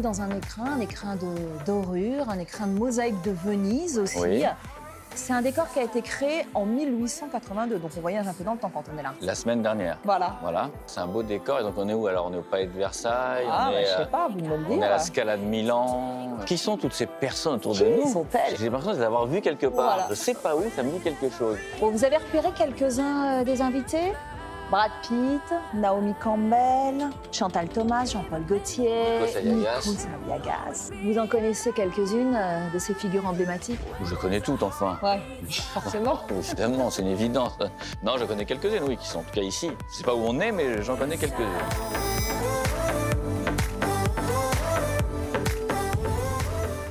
dans un écrin, un écrin de dorure, un écrin de mosaïque de Venise aussi. Oui. C'est un décor qui a été créé en 1882, donc on voyage un peu dans le temps quand on est là. La semaine dernière. Voilà. Voilà, c'est un beau décor. Et donc on est où alors? On est au Palais de Versailles, Ah, on, bah, est, je sais euh, pas, vous me le on dire. est à la Scala de Milan. Qui sont toutes ces personnes autour de Qui nous? sont-elles J'ai l'impression de les avoir vues quelque part. Voilà. Je sais pas où, ça me dit quelque chose. Bon, vous avez repéré quelques-uns euh, des invités? Brad Pitt, Naomi Campbell, Chantal Thomas, Jean-Paul Gaultier. Nico Sayagas. Vous en connaissez quelques-unes euh, de ces figures emblématiques? Je connais toutes enfin. Ouais, forcément. Évidemment, c'est une évidence. Non, je connais quelques-unes, oui, qui sont en tout cas ici. Je sais pas où on est, mais j'en connais quelques-unes.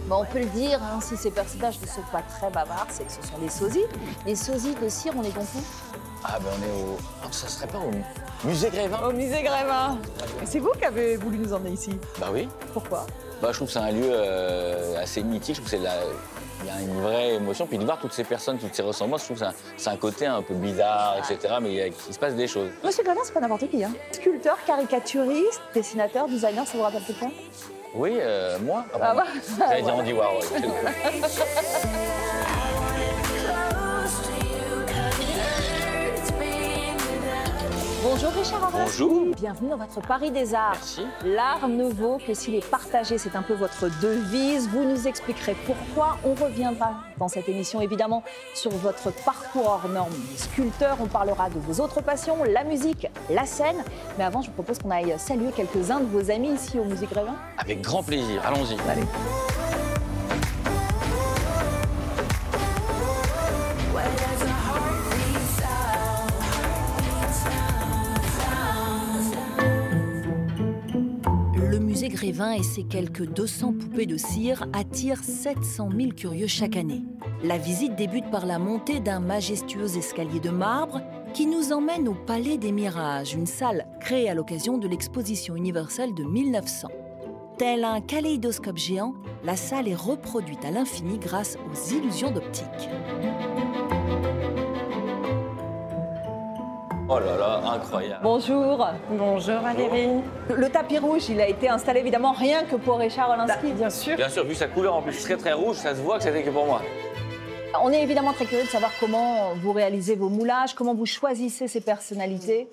On peut le dire, hein, si ces personnages ne sont pas très bavards, c'est que ce sont des sosies. Les sosies de cire, on les confond Ah ben on est au... Ah, ça serait pas au musée Grévin Au musée Grévin. C'est vous qui avez voulu nous emmener ici Bah oui. Pourquoi? Bah, je trouve que c'est un lieu euh, assez mythique. Je trouve que c'est la... Il y a une vraie émotion. Puis de voir toutes ces personnes, toutes ces ressemblances, je trouve que c'est un, côté un peu bizarre, etc. Mais il, y a- il se passe des choses. Monsieur Grévin, c'est pas n'importe qui. Hein. Sculpteur, caricaturiste, dessinateur, designer, ça vous rappelle quelqu'un? Oui, euh, moi Ah pardon. bah, J'allais dire Andy Warhol. Bonjour Richard Arras. Bonjour. Bienvenue dans votre Paris des Arts. Merci. L'art nouveau, que s'il est partagé, c'est un peu votre devise. Vous nous expliquerez pourquoi. On reviendra dans cette émission, évidemment, sur votre parcours hors norme de sculpteur. On parlera de vos autres passions, la musique, la scène. Mais avant, je vous propose qu'on aille saluer quelques-uns de vos amis ici au Musée Grévin. Avec grand plaisir. Allons-y. Allez. Et ses quelques 200 poupées de cire attirent 700 000 curieux chaque année. La visite débute par la montée d'un majestueux escalier de marbre qui nous emmène au Palais des Mirages, une salle créée à l'occasion de l'exposition universelle de 1900. Tel un kaléidoscope géant, la salle est reproduite à l'infini grâce aux illusions d'optique. Oh là là, incroyable. Bonjour. Bonjour Valérie. Le tapis rouge, il a été installé évidemment rien que pour Richard Olinsky. Bien sûr. Bien sûr, vu sa couleur en plus très très rouge, ça se voit que c'était que pour moi. On est évidemment très curieux de savoir comment vous réalisez vos moulages, comment vous choisissez ces personnalités.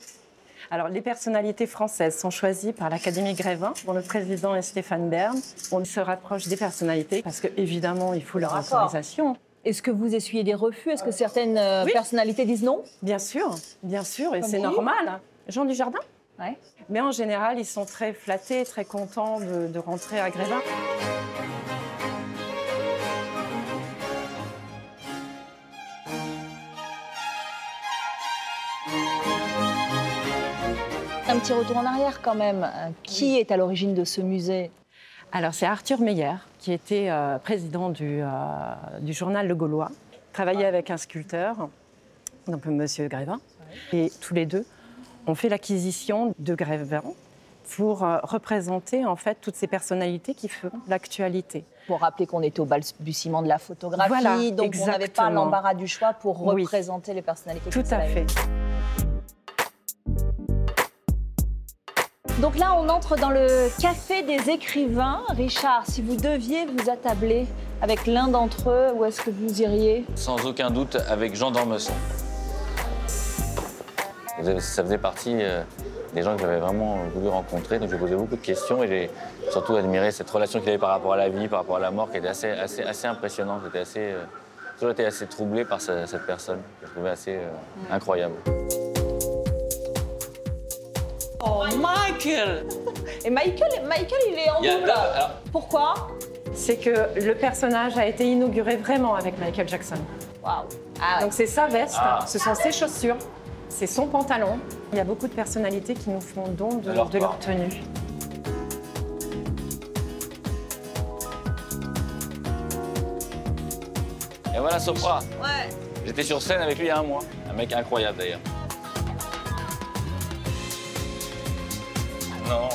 Alors, les personnalités françaises sont choisies par l'Académie Grévin, dont le président est Stéphane Bern. On se rapproche des personnalités parce que, évidemment, il faut leur autorisation. Est-ce que vous essuyez des refus? Est-ce que certaines euh, Oui. personnalités disent non? Bien sûr, bien sûr, et c'est normal. Jean Dujardin? Ouais. Mais en général, ils sont très flattés, très contents de, de rentrer à Grévin. Un petit retour en arrière quand même. Euh, Qui est à l'origine de ce musée? Alors, c'est Arthur Meyer, qui était euh, président du, euh, du journal Le Gaulois, travaillait avec un sculpteur, donc Monsieur Grévin, et tous les deux ont fait l'acquisition de Grévin pour euh, représenter en fait toutes ces personnalités qui font l'actualité. Pour rappeler qu'on était au balbutiement de la photographie, Voilà, donc on n'avait pas exactement. l'embarras du choix pour Oui. représenter les personnalités. Tout à fait. Donc là, on entre dans le café des écrivains. Richard, si vous deviez vous attabler avec l'un d'entre eux, où est-ce que vous iriez? Sans aucun doute avec Jean d'Ormesson. Ça faisait partie euh, des gens que j'avais vraiment voulu rencontrer, donc j'ai posé beaucoup de questions et j'ai surtout admiré cette relation qu'il avait par rapport à la vie, par rapport à la mort, qui était assez, assez, assez impressionnante. J'étais assez, euh, j'ai toujours été assez troublé par ce- cette personne, que je trouvais assez euh, incroyable. Michael Et Michael, Michael, il est en double. alors, Pourquoi? C'est que le personnage a été inauguré vraiment avec Michael Jackson. Waouh. Ah ouais. Donc c'est sa veste, Ah. ce sont ses chaussures, c'est son pantalon. Il y a beaucoup de personnalités qui nous font don de, De leur de leur part. tenue. Et voilà Sopra. Ouais. J'étais sur scène avec lui il y a un mois. Un mec incroyable d'ailleurs. Non.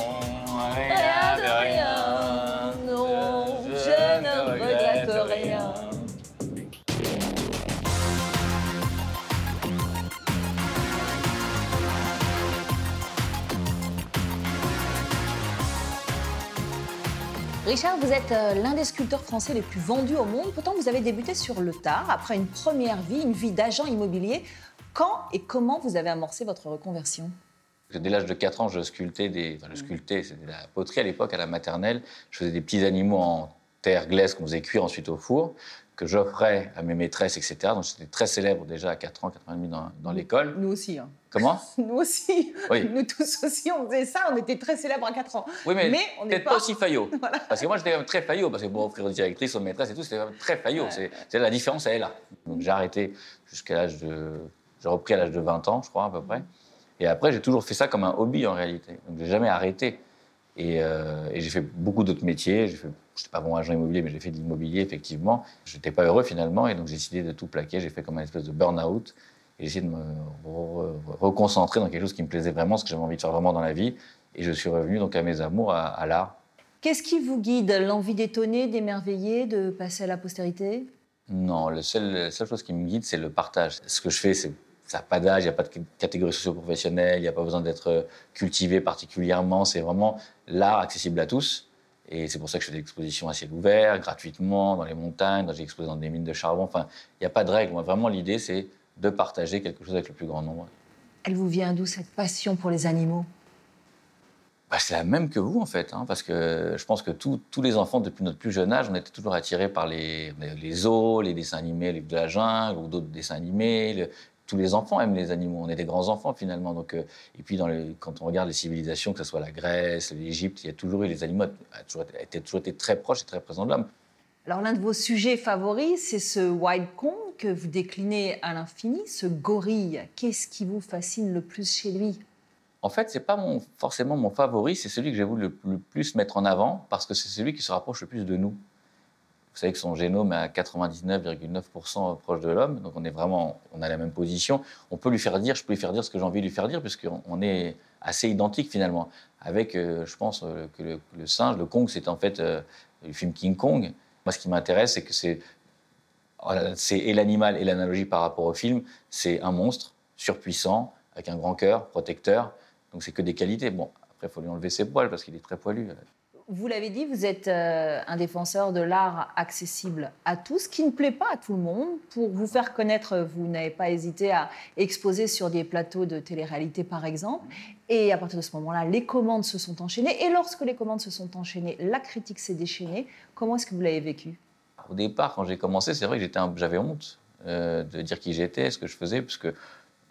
Non, je ne rien. Richard, vous êtes euh, l'un des sculpteurs français les plus vendus au monde. Pourtant, vous avez débuté sur le tard, après une première vie, une vie d'agent immobilier. Quand et comment vous avez amorcé votre reconversion? Dès l'âge de 4 ans, je sculptais des. Enfin, je sculptais, c'était de la poterie à l'époque, à la maternelle. Je faisais des petits animaux en terre glaise qu'on faisait cuire ensuite au four, que j'offrais à mes maîtresses, etc. Donc j'étais très célèbre déjà à 4 ans, 4 ans et demi dans, dans l'école. Nous aussi. Hein. Comment? Nous aussi. Oui. Nous tous aussi, on faisait ça. On était très célèbres à 4 ans. Oui, mais, on n'est peut-être pas... pas aussi faillot. Parce que moi, j'étais quand même très faillot, parce que pour offrir aux directrices, aux maîtresses et tout, c'était quand même très faillot. C'est, c'est la différence, elle est là. Donc j'ai arrêté jusqu'à l'âge de. J'ai repris à l'âge de 20 ans, je crois, à peu près. Et après, j'ai toujours fait ça comme un hobby en réalité. Donc j'ai jamais arrêté. Et, euh, et j'ai fait beaucoup d'autres métiers. Fait, j'étais pas bon agent immobilier, mais j'ai fait de l'immobilier effectivement. J'étais pas heureux finalement, et donc j'ai décidé de tout plaquer. J'ai fait comme un espèce de burn-out. Et j'ai essayé de me re- re- reconcentrer dans quelque chose qui me plaisait vraiment, ce que j'avais envie de faire vraiment dans la vie. Et je suis revenu donc à mes amours, à, à l'art. Qu'est-ce qui vous guide? L'envie d'étonner, d'émerveiller, de passer à la postérité? Non, la seule chose qui me guide, c'est le partage. Ce que je fais, c'est ça n'a pas d'âge, il n'y a pas de catégorie socio-professionnelle, il n'y a pas besoin d'être cultivé particulièrement. C'est vraiment l'art accessible à tous. Et c'est pour ça que je fais des expositions à ciel ouvert, gratuitement, dans les montagnes, j'ai exposé dans des mines de charbon. Enfin, il n'y a pas de règle. Moi, vraiment, l'idée, c'est de partager quelque chose avec le plus grand nombre. Elle vous vient d'où cette passion pour les animaux? Bah, c'est la même que vous, en fait, hein, parce que je pense que tous tous les enfants, depuis notre plus jeune âge, on était toujours attirés par les, les zoos, les dessins animés, les livres de la jungle, ou d'autres dessins animés. Le- tous les enfants aiment les animaux. On est des grands enfants, finalement. Donc, euh, et puis, dans les- quand on regarde les civilisations, que ce soit la Grèce, l'Égypte, il y a toujours eu les animaux, a toujours été, toujours été très proches et très présents de l'homme. Alors l'un de vos sujets favoris, c'est ce wild Kong que vous déclinez à l'infini, ce gorille. Qu'est-ce qui vous fascine le plus chez lui? En fait, c'est pas mon, forcément mon favori, c'est celui que j'ai voulu le, le plus mettre en avant parce que c'est celui qui se rapproche le plus de nous. Vous savez que son génome est à 99,9% proche de l'homme, donc on est vraiment, on a la même position. On peut lui faire dire, je peux lui faire dire ce que j'ai envie de lui faire dire, puisqu'on on est assez identique finalement. Avec, euh, je pense euh, que le, le singe, le Kong, c'est en fait euh, le film King Kong. Moi, ce qui m'intéresse, c'est que voilà, c'est et l'animal et l'analogie par rapport au film, c'est un monstre surpuissant, avec un grand cœur, protecteur. Donc c'est que des qualités. Bon, après, il faut lui enlever ses poils parce qu'il est très poilu. Vous l'avez dit, vous êtes euh, un défenseur de l'art accessible à tous, qui ne plaît pas à tout le monde. Pour vous faire connaître, vous n'avez pas hésité à exposer sur des plateaux de télé-réalité, par exemple. Et à partir de ce moment-là, les commandes se sont enchaînées. Et lorsque les commandes se sont enchaînées, la critique s'est déchaînée. Comment est-ce que vous l'avez vécu? Au départ, quand j'ai commencé, c'est vrai que j'avais honte euh, de dire qui j'étais, ce que je faisais, parce que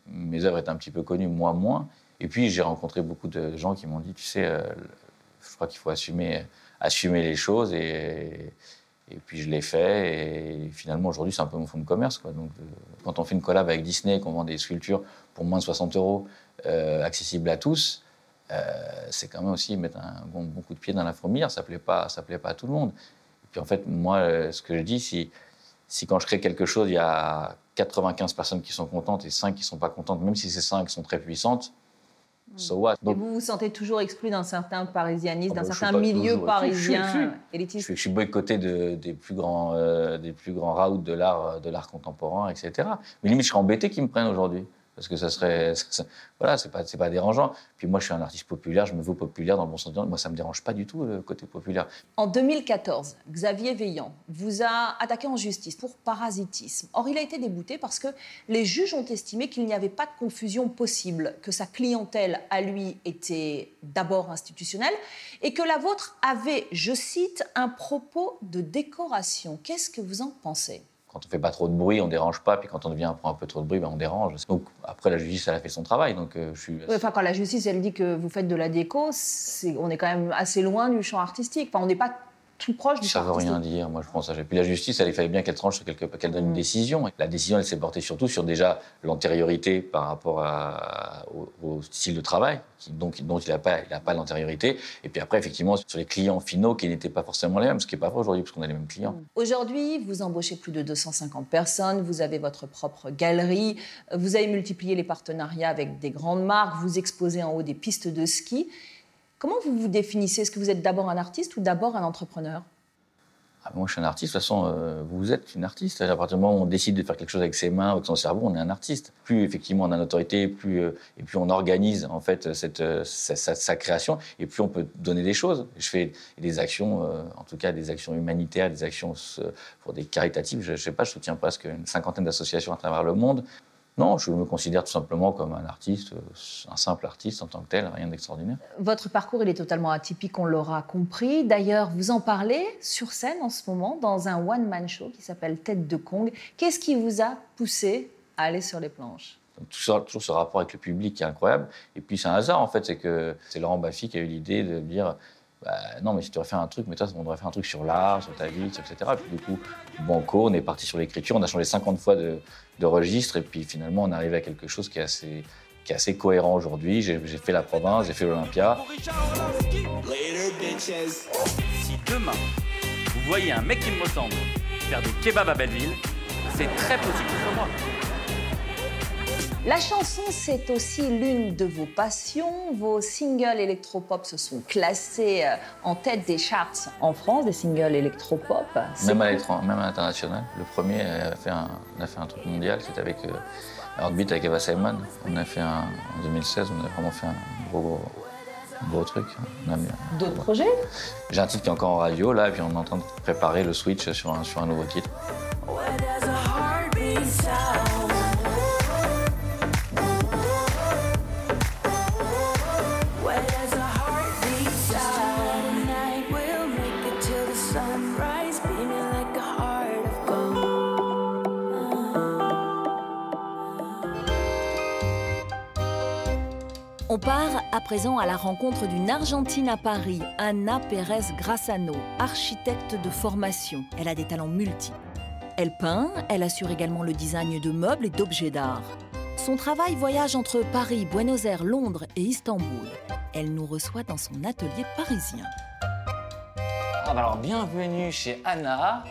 mes œuvres étaient un petit peu connues, moi moins. Et puis j'ai rencontré beaucoup de gens qui m'ont dit, tu sais, euh, je crois qu'il faut assumer, les choses. Et, et puis je l'ai fait. Et finalement, aujourd'hui, c'est un peu mon fonds de commerce. Donc, euh, quand on fait une collab avec Disney, qu'on vend des sculptures pour moins de 60 euros, euh, accessibles à tous, euh, c'est quand même aussi mettre un bon, coup de pied dans la fourmilière. Ça ne plaît, pas- plaît pas à tout le monde. Et puis en fait, moi, ce que je dis, si, si quand je crée quelque chose, il y a 95 personnes qui sont contentes et 5 qui ne sont pas contentes, même si ces 5 sont très puissantes, so what? Et Donc, vous vous sentez toujours exclu d'un certain parisianisme, Ah d'un bah, suis certain milieu toujours- parisien Je je élitiste je suis boycotté de- des plus grands, euh, des plus grands raouts de l'art, de l'art contemporain, etc. Mais limite, je serais embêté qu'ils me prennent aujourd'hui. Parce que ça serait. voilà, c'est pas, c'est pas dérangeant. Puis moi, je suis un artiste populaire, je me veux populaire dans le bon sens. Moi, ça me dérange pas du tout le côté populaire. En 2014, Xavier Veillant vous a attaqué en justice pour parasitisme. Or, il a été débouté parce que les juges ont estimé qu'il n'y avait pas de confusion possible, que sa clientèle à lui était d'abord institutionnelle et que la vôtre avait, je cite, un propos de décoration. Qu'est-ce que vous en pensez? Quand on fait pas trop de bruit, on dérange pas. Puis quand on devient un peu trop de bruit, ben, on dérange. Donc après, la justice, elle a fait son travail. Donc euh, je suis. Enfin, quand la justice, elle dit que vous faites de la déco, on est quand même assez loin du champ artistique. Enfin, on n'est pas tout proche du Ça champ veut rien dire, moi je pense. à- Puis la justice, elle, il fallait bien qu'elle tranche sur quelque, qu'elle donne une Mm. décision. La décision, elle s'est portée surtout sur déjà l'antériorité par rapport à- au, au style de travail, qui, donc, dont il n'a pas, il a pas l'antériorité. Et puis après, effectivement, sur les clients finaux qui n'étaient pas forcément les mêmes, ce qui n'est pas vrai aujourd'hui, parce qu'on a les mêmes clients. Aujourd'hui, vous embauchez plus de 250 personnes, vous avez votre propre galerie, vous avez multiplié les partenariats avec des grandes marques, vous exposez en haut des pistes de ski. Comment vous vous définissez? Est-ce que vous êtes d'abord un artiste ou d'abord un entrepreneur? Ah, moi, je suis un artiste. De toute façon, euh, vous êtes une artiste. À partir du moment où on décide de faire quelque chose avec ses mains, avec son cerveau, on est un artiste. Plus effectivement on a l'autorité, plus euh, et plus on organise en fait cette, euh, sa, sa- sa création, et plus on peut donner des choses. Je fais des actions, en tout cas des actions humanitaires, des actions pour des caritatives. Je, je sais pas, je soutiens presque une cinquantaine d'associations à travers le monde. Non, je me considère tout simplement comme un artiste, euh, un simple artiste en tant que tel, rien d'extraordinaire. Votre parcours, il est totalement atypique, on l'aura compris. D'ailleurs, vous en parlez sur scène en ce moment dans un one-man show qui s'appelle Tête de Kong. Qu'est-ce qui vous a poussé à aller sur les planches? Donc, tout ça- toujours ce rapport avec le public qui est incroyable. Et puis c'est un hasard en fait, c'est que c'est Laurent Baffy qui a eu l'idée de dire bah, non mais si tu devrais faire un truc, mais toi on devrait faire un truc sur l'art, sur ta vie, etc. Et puis du coup, banco, on est parti sur l'écriture, on a changé 50 fois de, de registre et puis finalement on est arrivé à quelque chose qui est assez, qui est assez cohérent aujourd'hui. J'ai j'ai fait la province, j'ai fait l'Olympia. Si demain, vous voyez un mec qui me ressemble faire des kebabs à Belleville, c'est très possible soit moi. La chanson, c'est aussi l'une de vos passions. Vos singles électropop se sont classés euh, en tête des charts en France, des singles électropop. Même à cool. l'étranger, même à l'international. Le premier a fait un, on a fait un truc mondial, c'était avec euh, Heartbeat avec Eva Simon. On a fait un, en 2016, on a vraiment fait un gros, gros, gros truc. On a mis- D'autres projets? J'ai un titre qui est encore en radio là, et puis on est en train de préparer le switch sur un, sur un nouveau titre. On part à présent à la rencontre d'une Argentine à Paris, Anna Pérez Grassano, architecte de formation. Elle a des talents multiples. Elle peint, elle assure également le design de meubles et d'objets d'art. Son travail voyage entre Paris, Buenos Aires, Londres et Istanbul. Elle nous reçoit dans son atelier parisien. Ah bah alors bienvenue chez Anna.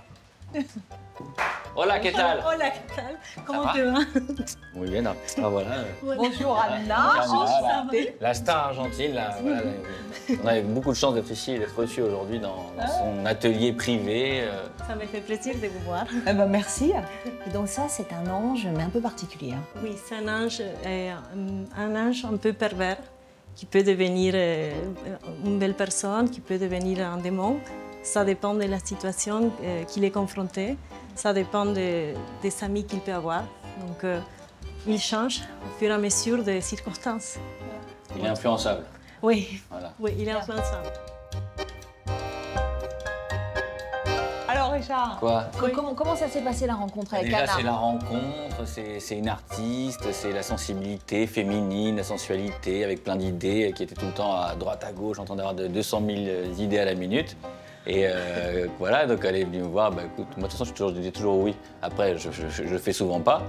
Hola, ¿qué tal? Hola, ¿qué tal? ¿Cómo va? te va? Muy bien. Ah voilà. Bonjour Anna. La, star argentine, là, voilà, on a eu beaucoup de chance d'être ici et d'être reçu aujourd'hui dans, dans son atelier privé. euh, Ça me fait plaisir de vous voir. Eh ben, merci. Et donc ça, c'est un ange, mais un peu particulier. hein. Oui, c'est un ange, euh, un ange un peu pervers qui peut devenir euh, une belle personne, qui peut devenir un démon. Ça dépend de la situation qu'il est confronté. Ça dépend de- des amis qu'il peut avoir. Donc, euh, il change au fur et à mesure des circonstances. il est influençable. Oui, Voilà. oui, il est influençable. Alors Richard, Quoi co- comment, comment ça s'est passé la rencontre avec Déjà, Anna c'est la rencontre, c'est c'est une artiste, c'est la sensibilité féminine, la sensualité, avec plein d'idées, qui était tout le temps à droite, à gauche, en train d'avoir de 200 000 idées à la minute. Et euh, voilà, donc elle est venue me voir. Bah, écoute, moi, de toute façon, je, toujours- je dis toujours oui. Après, je, je, je- fais souvent pas.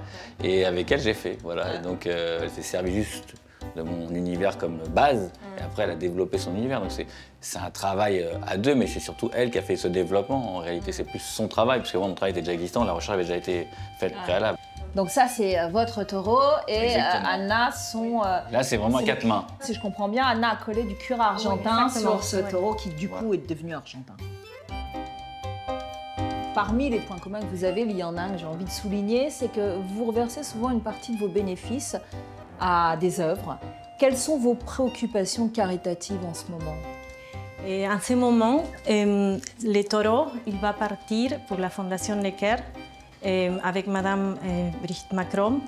Et avec elle, j'ai fait. Voilà. Et donc, euh, elle s'est servie juste de mon univers comme base. Et après, elle a développé son univers. Donc, c'est- c'est un travail euh, à deux, mais c'est surtout elle qui a fait ce développement. En réalité, c'est plus son travail, parce que moi, mon travail était déjà existant. La recherche avait déjà été faite préalable. Donc ça, c'est euh, votre taureau et euh. Anna sont... euh, Là, c'est vraiment à quatre mains. Si je comprends bien, Anna a collé du cuir argentin sur ce taureau qui, du coup, est devenu argentin. Parmi les points communs que vous avez, il y en a un que j'ai envie de souligner, c'est que vous reversez souvent une partie de vos bénéfices à des œuvres. Quelles sont vos préoccupations caritatives en ce moment? Et en ce moment, euh, le taureau, il va partir pour la Fondation Necker avec Madame euh, Brigitte Macron.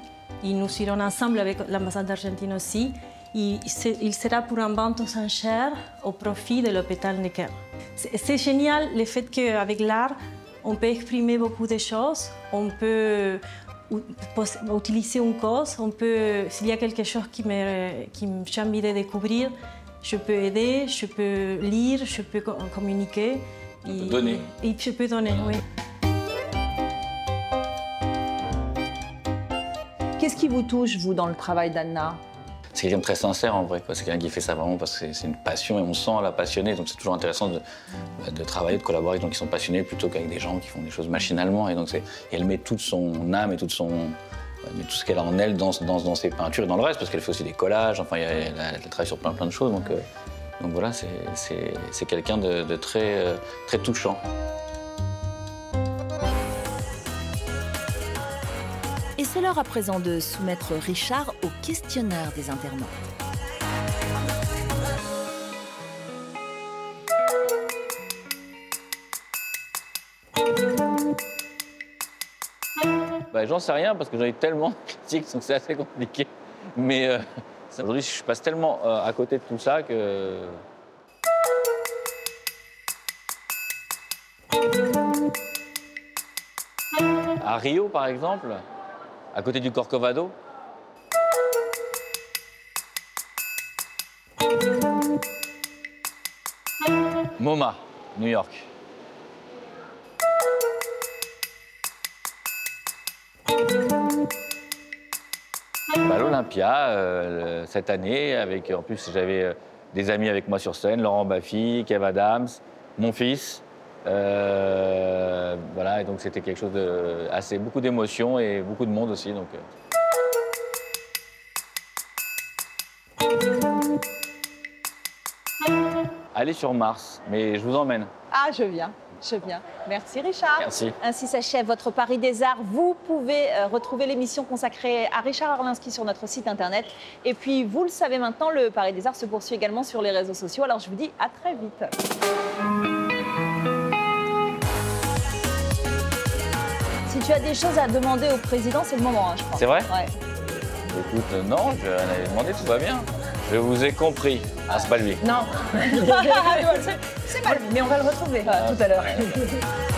Et nous serons ensemble avec l'ambassade d'Argentine aussi. Et il sera pour un vente aux enchères au profit de l'hôpital Necker. C'est génial le fait qu'avec l'art, on peut exprimer beaucoup de choses. On peut utiliser une cause. On peut, s'il y a quelque chose qui me, qui j'ai envie de découvrir, je peux aider, je peux lire, je peux co- communiquer. Et- donner. Et je peux donner, oui. Qu'est-ce qui vous touche, vous, dans le travail d'Anna? C'est quelqu'un de très sincère en vrai. C'est quelqu'un qui fait ça vraiment parce que c'est- une passion et on sent la passionnée. Donc c'est toujours intéressant de, travailler, de collaborer avec des gens qui sont passionnés plutôt qu'avec des gens qui font des choses machinalement. Et donc elle met toute son âme et met tout ce qu'elle a en elle dans, ses peintures et dans le reste parce qu'elle fait aussi des collages. Enfin, elle, travaille sur plein plein de choses. Donc, euh, voilà, c'est- quelqu'un de, euh, très touchant. C'est l'heure à présent de soumettre Richard au questionnaire des internautes. Bah, J'en sais rien parce que j'en ai tellement de critiques, donc c'est assez compliqué. Mais euh, aujourd'hui, je passe tellement euh, à côté de tout ça que. À Rio, par exemple, à côté du Corcovado, MoMA, New York. Bah, L'Olympia, euh, cette année, avec, en plus j'avais euh, des amis avec moi sur scène, Laurent Baffy, Kev Adams, mon fils. Euh, voilà, et donc c'était quelque chose de assez beaucoup d'émotions et beaucoup de monde aussi. Donc, euh. Allez sur Mars, mais je vous emmène. Ah, je viens, je viens. Merci Richard. Merci. Ainsi s'achève votre Paris des Arts. Vous pouvez euh, retrouver l'émission consacrée à Richard Arlinski sur notre site internet. Et puis, vous le savez maintenant, le Paris des Arts se poursuit également sur les réseaux sociaux. Alors, je vous dis à très vite. Si tu as des choses à demander au président, c'est le moment, hein, je pense. C'est vrai Ouais. Écoute, euh, non, je rien à lui demander, tout va bien. Je vous ai compris. Ah, c'est pas lui. Non. c'est mal, mais on va le retrouver euh, tout à l'heure.